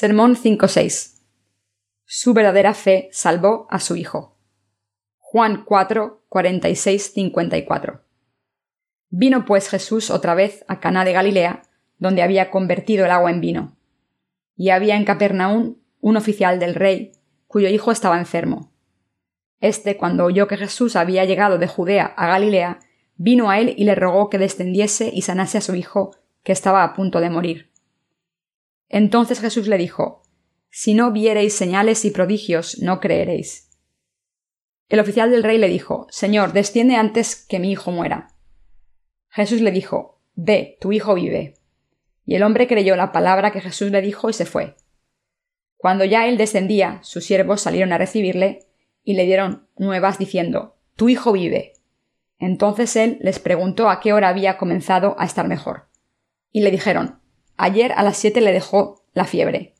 Sermón 5.6. Su verdadera fe salvó a su Hijo. Juan 4, 46, 54. Vino pues Jesús otra vez a Caná de Galilea, donde había convertido el agua en vino. Y había en Capernaum un oficial del rey, cuyo hijo estaba enfermo. Este, cuando oyó que Jesús había llegado de Judea a Galilea, vino a él y le rogó que descendiese y sanase a su hijo, que estaba a punto de morir. Entonces Jesús le dijo, Si no viereis señales y prodigios, no creeréis. El oficial del rey le dijo, Señor, desciende antes que mi hijo muera. Jesús le dijo, Ve, tu hijo vive. Y el hombre creyó la palabra que Jesús le dijo y se fue. Cuando ya él descendía, sus siervos salieron a recibirle y le dieron nuevas diciendo, Tu hijo vive. Entonces él les preguntó a qué hora había comenzado a estar mejor. Y le dijeron, Ayer a las siete le dejó la fiebre.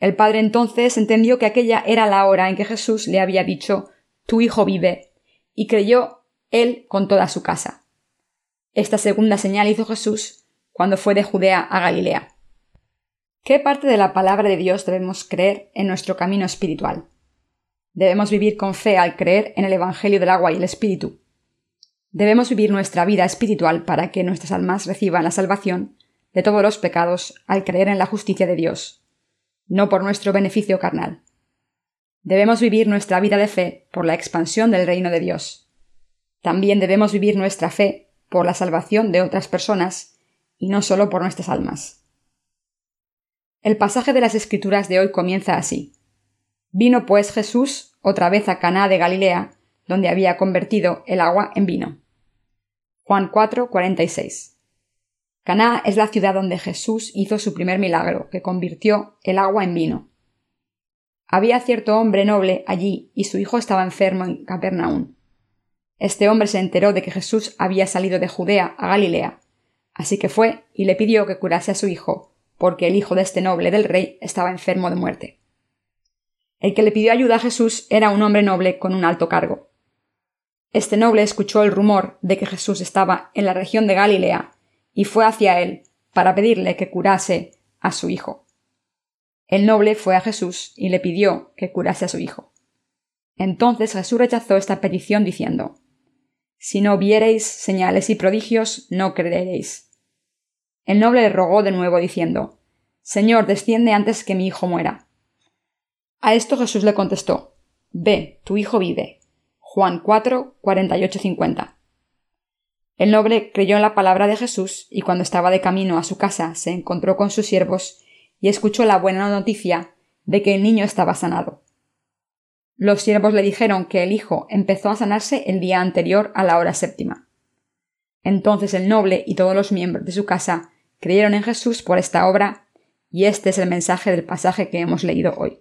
El padre entonces entendió que aquella era la hora en que Jesús le había dicho Tu hijo vive, y creyó él con toda su casa. Esta segunda señal hizo Jesús cuando fue de Judea a Galilea. ¿Qué parte de la palabra de Dios debemos creer en nuestro camino espiritual? Debemos vivir con fe al creer en el Evangelio del agua y el Espíritu. Debemos vivir nuestra vida espiritual para que nuestras almas reciban la salvación de todos los pecados al creer en la justicia de Dios, no por nuestro beneficio carnal. Debemos vivir nuestra vida de fe por la expansión del reino de Dios. También debemos vivir nuestra fe por la salvación de otras personas y no solo por nuestras almas. El pasaje de las Escrituras de hoy comienza así. Vino pues Jesús otra vez a Caná de Galilea, donde había convertido el agua en vino. Juan 4, 46. Caná es la ciudad donde Jesús hizo su primer milagro, que convirtió el agua en vino. Había cierto hombre noble allí y su hijo estaba enfermo en Capernaum. Este hombre se enteró de que Jesús había salido de Judea a Galilea, así que fue y le pidió que curase a su hijo, porque el hijo de este noble del rey estaba enfermo de muerte. El que le pidió ayuda a Jesús era un hombre noble con un alto cargo. Este noble escuchó el rumor de que Jesús estaba en la región de Galilea y fue hacia él para pedirle que curase a su hijo. El noble fue a Jesús y le pidió que curase a su hijo. Entonces Jesús rechazó esta petición diciendo Si no viereis señales y prodigios, no creeréis. El noble le rogó de nuevo diciendo Señor, desciende antes que mi hijo muera. A esto Jesús le contestó Ve, tu hijo vive. Juan 4, 48, 50. El noble creyó en la palabra de Jesús y cuando estaba de camino a su casa se encontró con sus siervos y escuchó la buena noticia de que el niño estaba sanado. Los siervos le dijeron que el hijo empezó a sanarse el día anterior a la hora séptima. Entonces el noble y todos los miembros de su casa creyeron en Jesús por esta obra, y este es el mensaje del pasaje que hemos leído hoy.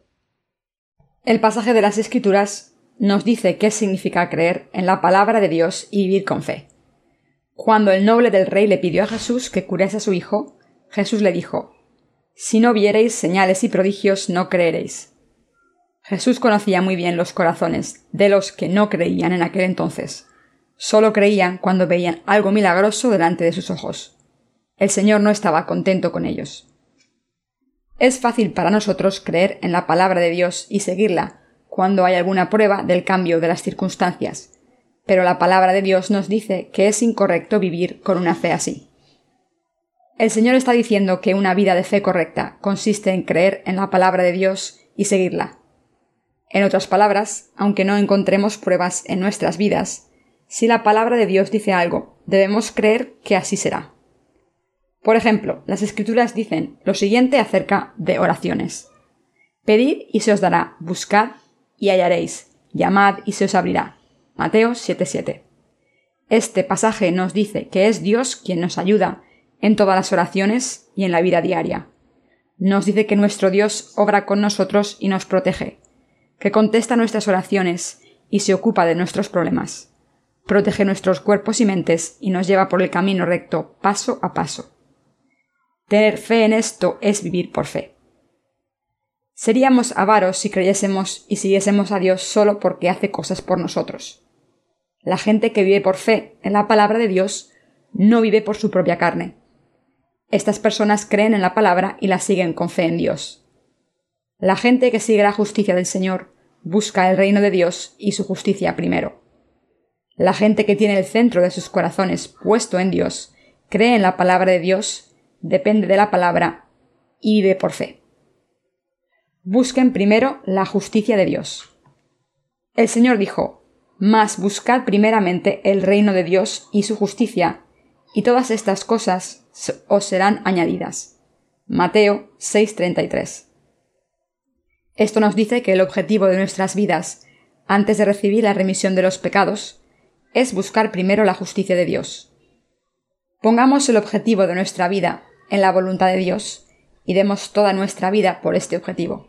El pasaje de las Escrituras nos dice qué significa creer en la palabra de Dios y vivir con fe. Cuando el noble del rey le pidió a Jesús que curase a su hijo, Jesús le dijo Si no viereis señales y prodigios, no creeréis. Jesús conocía muy bien los corazones de los que no creían en aquel entonces. Solo creían cuando veían algo milagroso delante de sus ojos. El Señor no estaba contento con ellos. Es fácil para nosotros creer en la palabra de Dios y seguirla cuando hay alguna prueba del cambio de las circunstancias, pero la palabra de Dios nos dice que es incorrecto vivir con una fe así. El Señor está diciendo que una vida de fe correcta consiste en creer en la palabra de Dios y seguirla. En otras palabras, aunque no encontremos pruebas en nuestras vidas, si la palabra de Dios dice algo, debemos creer que así será. Por ejemplo, las escrituras dicen lo siguiente acerca de oraciones. Pedid y se os dará, buscad y hallaréis, llamad y se os abrirá. Mateo 7:7. Este pasaje nos dice que es Dios quien nos ayuda en todas las oraciones y en la vida diaria. Nos dice que nuestro Dios obra con nosotros y nos protege, que contesta nuestras oraciones y se ocupa de nuestros problemas. Protege nuestros cuerpos y mentes y nos lleva por el camino recto paso a paso. Tener fe en esto es vivir por fe. Seríamos avaros si creyésemos y siguiésemos a Dios solo porque hace cosas por nosotros. La gente que vive por fe en la palabra de Dios no vive por su propia carne. Estas personas creen en la palabra y la siguen con fe en Dios. La gente que sigue la justicia del Señor busca el reino de Dios y su justicia primero. La gente que tiene el centro de sus corazones puesto en Dios, cree en la palabra de Dios, depende de la palabra y vive por fe. Busquen primero la justicia de Dios. El Señor dijo, Mas buscad primeramente el reino de Dios y su justicia, y todas estas cosas os serán añadidas. Mateo 6:33. Esto nos dice que el objetivo de nuestras vidas, antes de recibir la remisión de los pecados, es buscar primero la justicia de Dios. Pongamos el objetivo de nuestra vida en la voluntad de Dios y demos toda nuestra vida por este objetivo.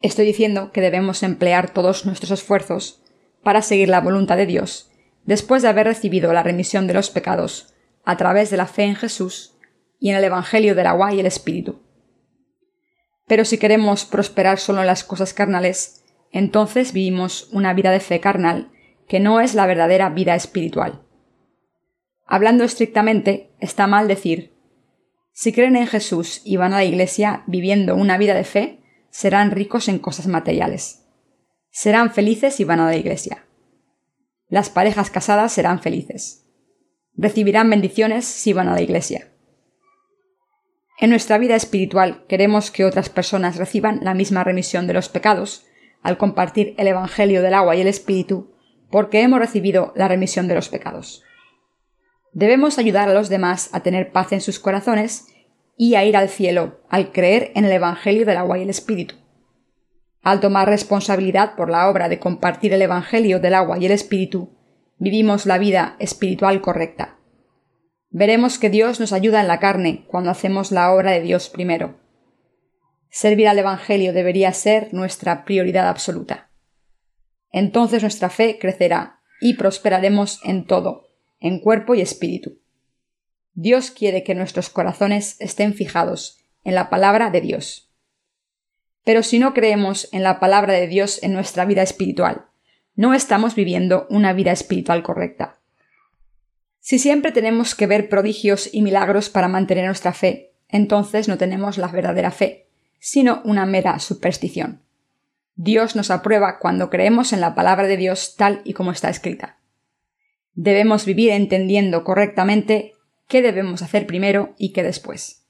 Estoy diciendo que debemos emplear todos nuestros esfuerzos para seguir la voluntad de Dios después de haber recibido la remisión de los pecados a través de la fe en Jesús y en el Evangelio del agua y el Espíritu. Pero si queremos prosperar solo en las cosas carnales, entonces vivimos una vida de fe carnal que no es la verdadera vida espiritual. Hablando estrictamente, está mal decir si creen en Jesús y van a la Iglesia viviendo una vida de fe, serán ricos en cosas materiales. Serán felices si van a la Iglesia. Las parejas casadas serán felices. Recibirán bendiciones si van a la Iglesia. En nuestra vida espiritual queremos que otras personas reciban la misma remisión de los pecados al compartir el Evangelio del agua y el Espíritu porque hemos recibido la remisión de los pecados. Debemos ayudar a los demás a tener paz en sus corazones y a ir al cielo al creer en el Evangelio del agua y el Espíritu. Al tomar responsabilidad por la obra de compartir el Evangelio del agua y el Espíritu, vivimos la vida espiritual correcta. Veremos que Dios nos ayuda en la carne cuando hacemos la obra de Dios primero. Servir al Evangelio debería ser nuestra prioridad absoluta entonces nuestra fe crecerá y prosperaremos en todo, en cuerpo y espíritu. Dios quiere que nuestros corazones estén fijados en la palabra de Dios. Pero si no creemos en la palabra de Dios en nuestra vida espiritual, no estamos viviendo una vida espiritual correcta. Si siempre tenemos que ver prodigios y milagros para mantener nuestra fe, entonces no tenemos la verdadera fe, sino una mera superstición. Dios nos aprueba cuando creemos en la palabra de Dios tal y como está escrita. Debemos vivir entendiendo correctamente qué debemos hacer primero y qué después.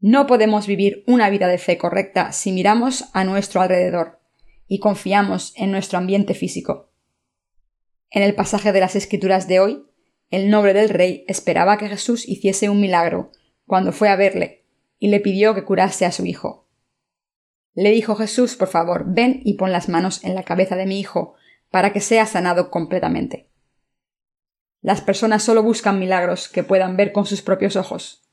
No podemos vivir una vida de fe correcta si miramos a nuestro alrededor y confiamos en nuestro ambiente físico. En el pasaje de las Escrituras de hoy, el noble del rey esperaba que Jesús hiciese un milagro cuando fue a verle y le pidió que curase a su hijo. Le dijo Jesús, por favor, ven y pon las manos en la cabeza de mi hijo, para que sea sanado completamente. Las personas solo buscan milagros que puedan ver con sus propios ojos.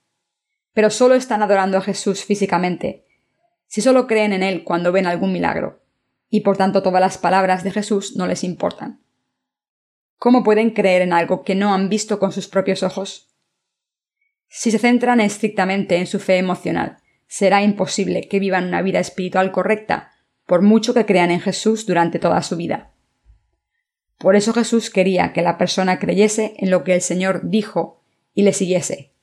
Pero solo están adorando a Jesús físicamente, si solo creen en Él cuando ven algún milagro, y por tanto todas las palabras de Jesús no les importan. ¿Cómo pueden creer en algo que no han visto con sus propios ojos? Si se centran estrictamente en su fe emocional, será imposible que vivan una vida espiritual correcta, por mucho que crean en Jesús durante toda su vida. Por eso Jesús quería que la persona creyese en lo que el Señor dijo y le siguiese.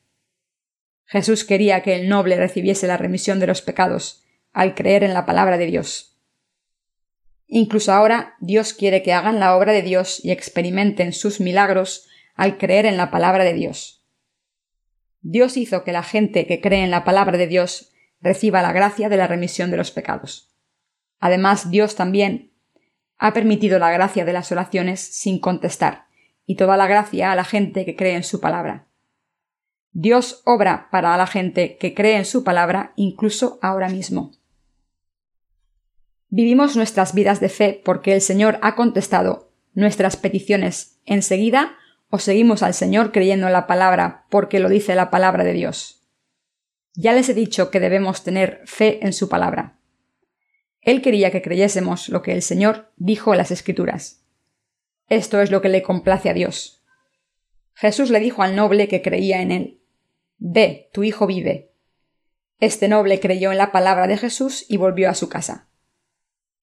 Jesús quería que el noble recibiese la remisión de los pecados al creer en la palabra de Dios. Incluso ahora Dios quiere que hagan la obra de Dios y experimenten sus milagros al creer en la palabra de Dios. Dios hizo que la gente que cree en la palabra de Dios reciba la gracia de la remisión de los pecados. Además, Dios también ha permitido la gracia de las oraciones sin contestar, y toda la gracia a la gente que cree en su palabra. Dios obra para la gente que cree en su palabra incluso ahora mismo. Vivimos nuestras vidas de fe porque el Señor ha contestado nuestras peticiones enseguida o seguimos al Señor creyendo en la palabra porque lo dice la palabra de Dios. Ya les he dicho que debemos tener fe en su palabra. Él quería que creyésemos lo que el Señor dijo en las Escrituras. Esto es lo que le complace a Dios. Jesús le dijo al noble que creía en él Ve, tu hijo vive. Este noble creyó en la palabra de Jesús y volvió a su casa.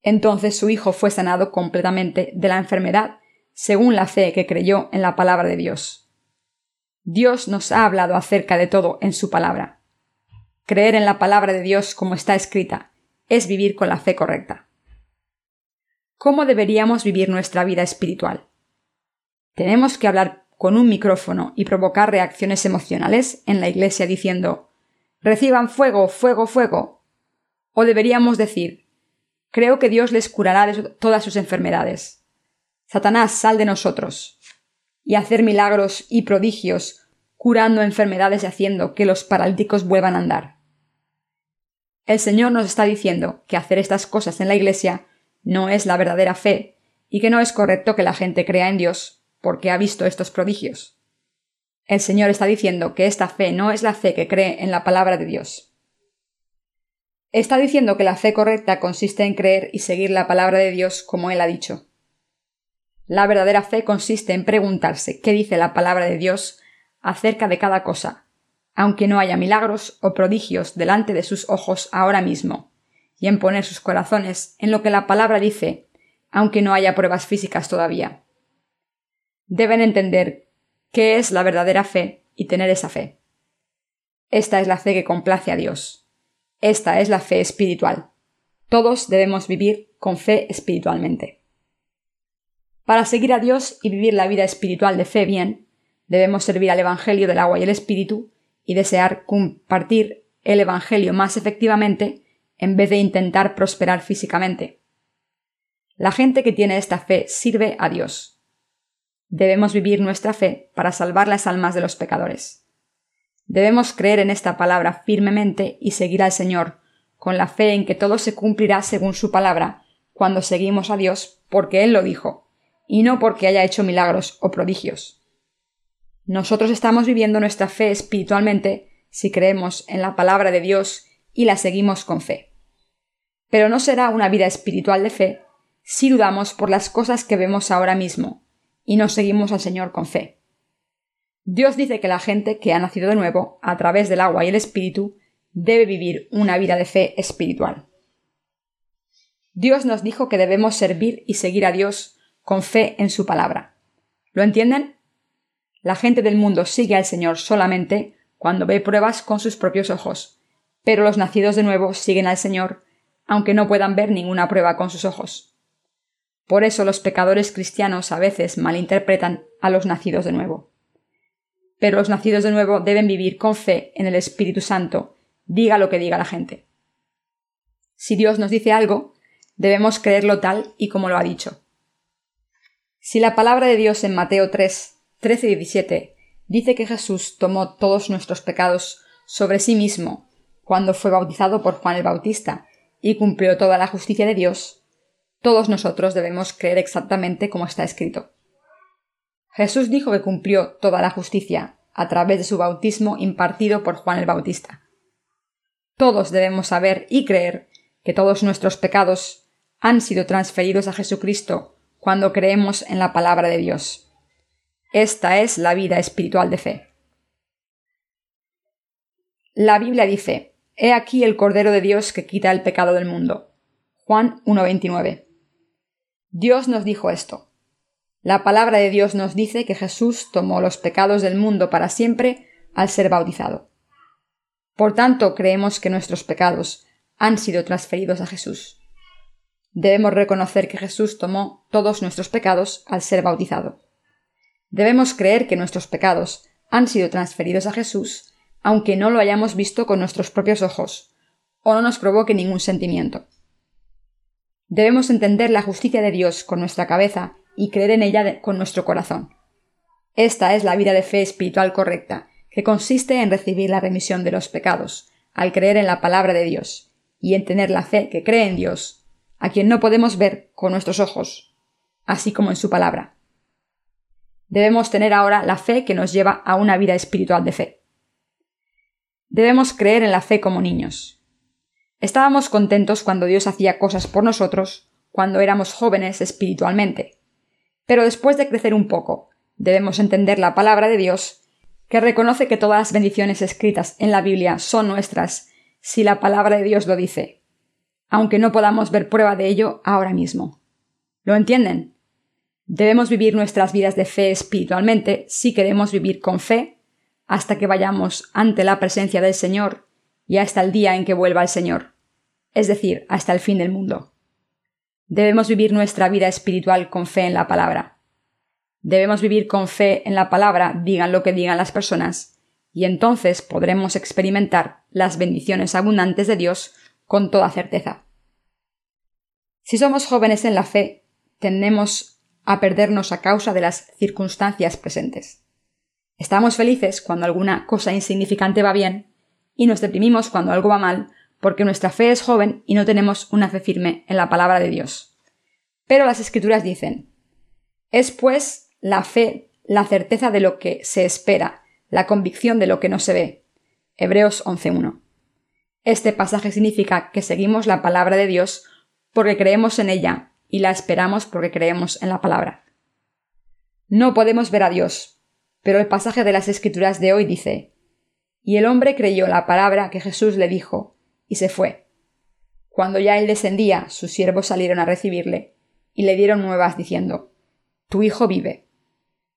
Entonces su hijo fue sanado completamente de la enfermedad según la fe que creyó en la palabra de Dios. Dios nos ha hablado acerca de todo en su palabra creer en la palabra de Dios como está escrita, es vivir con la fe correcta. ¿Cómo deberíamos vivir nuestra vida espiritual? ¿Tenemos que hablar con un micrófono y provocar reacciones emocionales en la iglesia diciendo Reciban fuego, fuego, fuego? ¿O deberíamos decir Creo que Dios les curará de todas sus enfermedades. Satanás, sal de nosotros. Y hacer milagros y prodigios, curando enfermedades y haciendo que los paralíticos vuelvan a andar. El Señor nos está diciendo que hacer estas cosas en la Iglesia no es la verdadera fe y que no es correcto que la gente crea en Dios porque ha visto estos prodigios. El Señor está diciendo que esta fe no es la fe que cree en la palabra de Dios. Está diciendo que la fe correcta consiste en creer y seguir la palabra de Dios como Él ha dicho. La verdadera fe consiste en preguntarse qué dice la palabra de Dios acerca de cada cosa, aunque no haya milagros o prodigios delante de sus ojos ahora mismo, y en poner sus corazones en lo que la palabra dice, aunque no haya pruebas físicas todavía. Deben entender qué es la verdadera fe y tener esa fe. Esta es la fe que complace a Dios. Esta es la fe espiritual. Todos debemos vivir con fe espiritualmente. Para seguir a Dios y vivir la vida espiritual de fe bien, debemos servir al Evangelio del agua y el Espíritu y desear compartir el Evangelio más efectivamente en vez de intentar prosperar físicamente. La gente que tiene esta fe sirve a Dios. Debemos vivir nuestra fe para salvar las almas de los pecadores. Debemos creer en esta palabra firmemente y seguir al Señor, con la fe en que todo se cumplirá según su palabra, cuando seguimos a Dios porque Él lo dijo, y no porque haya hecho milagros o prodigios. Nosotros estamos viviendo nuestra fe espiritualmente si creemos en la palabra de Dios y la seguimos con fe. Pero no será una vida espiritual de fe si dudamos por las cosas que vemos ahora mismo y no seguimos al Señor con fe. Dios dice que la gente que ha nacido de nuevo, a través del agua y el Espíritu, debe vivir una vida de fe espiritual. Dios nos dijo que debemos servir y seguir a Dios con fe en su palabra. ¿Lo entienden? La gente del mundo sigue al Señor solamente cuando ve pruebas con sus propios ojos, pero los nacidos de nuevo siguen al Señor aunque no puedan ver ninguna prueba con sus ojos. Por eso los pecadores cristianos a veces malinterpretan a los nacidos de nuevo. Pero los nacidos de nuevo deben vivir con fe en el Espíritu Santo, diga lo que diga la gente. Si Dios nos dice algo, debemos creerlo tal y como lo ha dicho. Si la palabra de Dios en Mateo 3, 13 y 17 dice que Jesús tomó todos nuestros pecados sobre sí mismo cuando fue bautizado por Juan el Bautista y cumplió toda la justicia de Dios, todos nosotros debemos creer exactamente como está escrito. Jesús dijo que cumplió toda la justicia a través de su bautismo impartido por Juan el Bautista. Todos debemos saber y creer que todos nuestros pecados han sido transferidos a Jesucristo cuando creemos en la palabra de Dios. Esta es la vida espiritual de fe. La Biblia dice, He aquí el Cordero de Dios que quita el pecado del mundo. Juan 1.29. Dios nos dijo esto. La palabra de Dios nos dice que Jesús tomó los pecados del mundo para siempre al ser bautizado. Por tanto, creemos que nuestros pecados han sido transferidos a Jesús. Debemos reconocer que Jesús tomó todos nuestros pecados al ser bautizado. Debemos creer que nuestros pecados han sido transferidos a Jesús aunque no lo hayamos visto con nuestros propios ojos, o no nos provoque ningún sentimiento. Debemos entender la justicia de Dios con nuestra cabeza y creer en ella con nuestro corazón. Esta es la vida de fe espiritual correcta, que consiste en recibir la remisión de los pecados, al creer en la palabra de Dios, y en tener la fe que cree en Dios, a quien no podemos ver con nuestros ojos, así como en su palabra. Debemos tener ahora la fe que nos lleva a una vida espiritual de fe. Debemos creer en la fe como niños. Estábamos contentos cuando Dios hacía cosas por nosotros, cuando éramos jóvenes espiritualmente. Pero después de crecer un poco, debemos entender la palabra de Dios, que reconoce que todas las bendiciones escritas en la Biblia son nuestras si la palabra de Dios lo dice, aunque no podamos ver prueba de ello ahora mismo. ¿Lo entienden? Debemos vivir nuestras vidas de fe espiritualmente si queremos vivir con fe hasta que vayamos ante la presencia del Señor y hasta el día en que vuelva el Señor. es decir, hasta el fin del mundo. Debemos vivir nuestra vida espiritual con fe en la palabra. Debemos vivir con fe en la palabra, digan lo que digan las personas, y entonces podremos experimentar las bendiciones abundantes de Dios con toda certeza. Si somos jóvenes en la fe, tendemos a perdernos a causa de las circunstancias presentes. Estamos felices cuando alguna cosa insignificante va bien y nos deprimimos cuando algo va mal porque nuestra fe es joven y no tenemos una fe firme en la palabra de Dios. Pero las escrituras dicen, es pues la fe la certeza de lo que se espera, la convicción de lo que no se ve. Hebreos 11.1. Este pasaje significa que seguimos la palabra de Dios porque creemos en ella y la esperamos porque creemos en la palabra. No podemos ver a Dios, pero el pasaje de las escrituras de hoy dice, y el hombre creyó la palabra que Jesús le dijo, y se fue. Cuando ya él descendía, sus siervos salieron a recibirle, y le dieron nuevas diciendo, Tu hijo vive.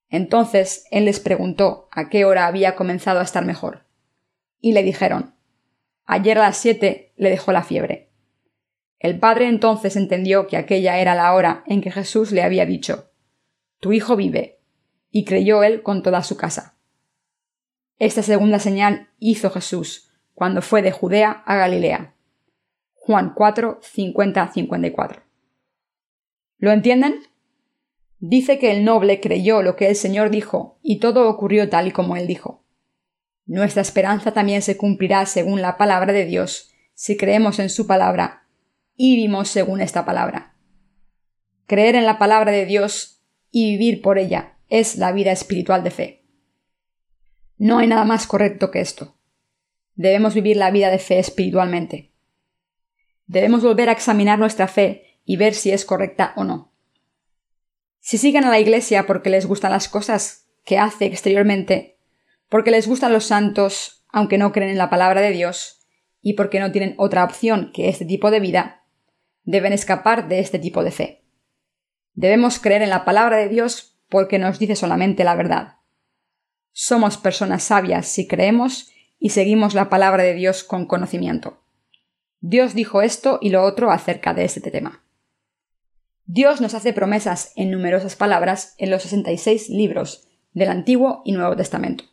Entonces él les preguntó a qué hora había comenzado a estar mejor. Y le dijeron, Ayer a las siete le dejó la fiebre. El padre entonces entendió que aquella era la hora en que Jesús le había dicho, Tu hijo vive, y creyó él con toda su casa. Esta segunda señal hizo Jesús cuando fue de Judea a Galilea. Juan 4, 50-54. ¿Lo entienden? Dice que el noble creyó lo que el Señor dijo, y todo ocurrió tal y como él dijo. Nuestra esperanza también se cumplirá según la palabra de Dios, si creemos en su palabra y vivimos según esta palabra. Creer en la palabra de Dios y vivir por ella es la vida espiritual de fe. No hay nada más correcto que esto. Debemos vivir la vida de fe espiritualmente. Debemos volver a examinar nuestra fe y ver si es correcta o no. Si siguen a la Iglesia porque les gustan las cosas que hace exteriormente, porque les gustan los santos, aunque no creen en la palabra de Dios, y porque no tienen otra opción que este tipo de vida, deben escapar de este tipo de fe. Debemos creer en la palabra de Dios porque nos dice solamente la verdad. Somos personas sabias si creemos y seguimos la palabra de Dios con conocimiento. Dios dijo esto y lo otro acerca de este tema. Dios nos hace promesas en numerosas palabras en los 66 libros del Antiguo y Nuevo Testamento.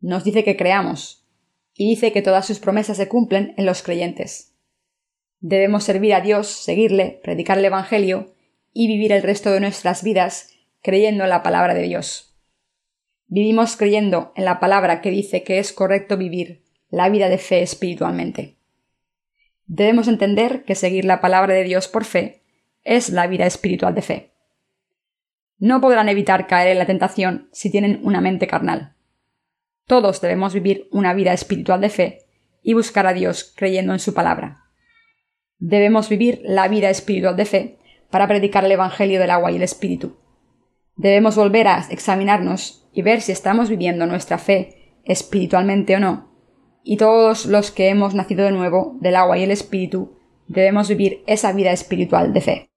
Nos dice que creamos, y dice que todas sus promesas se cumplen en los creyentes. Debemos servir a Dios, seguirle, predicar el Evangelio y vivir el resto de nuestras vidas creyendo en la palabra de Dios. Vivimos creyendo en la palabra que dice que es correcto vivir la vida de fe espiritualmente. Debemos entender que seguir la palabra de Dios por fe es la vida espiritual de fe. No podrán evitar caer en la tentación si tienen una mente carnal. Todos debemos vivir una vida espiritual de fe y buscar a Dios creyendo en su palabra. Debemos vivir la vida espiritual de fe para predicar el Evangelio del agua y el Espíritu. Debemos volver a examinarnos y ver si estamos viviendo nuestra fe espiritualmente o no, y todos los que hemos nacido de nuevo del agua y el Espíritu debemos vivir esa vida espiritual de fe.